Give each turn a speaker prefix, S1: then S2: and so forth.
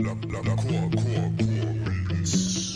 S1: La, la, la, core, core, core beats.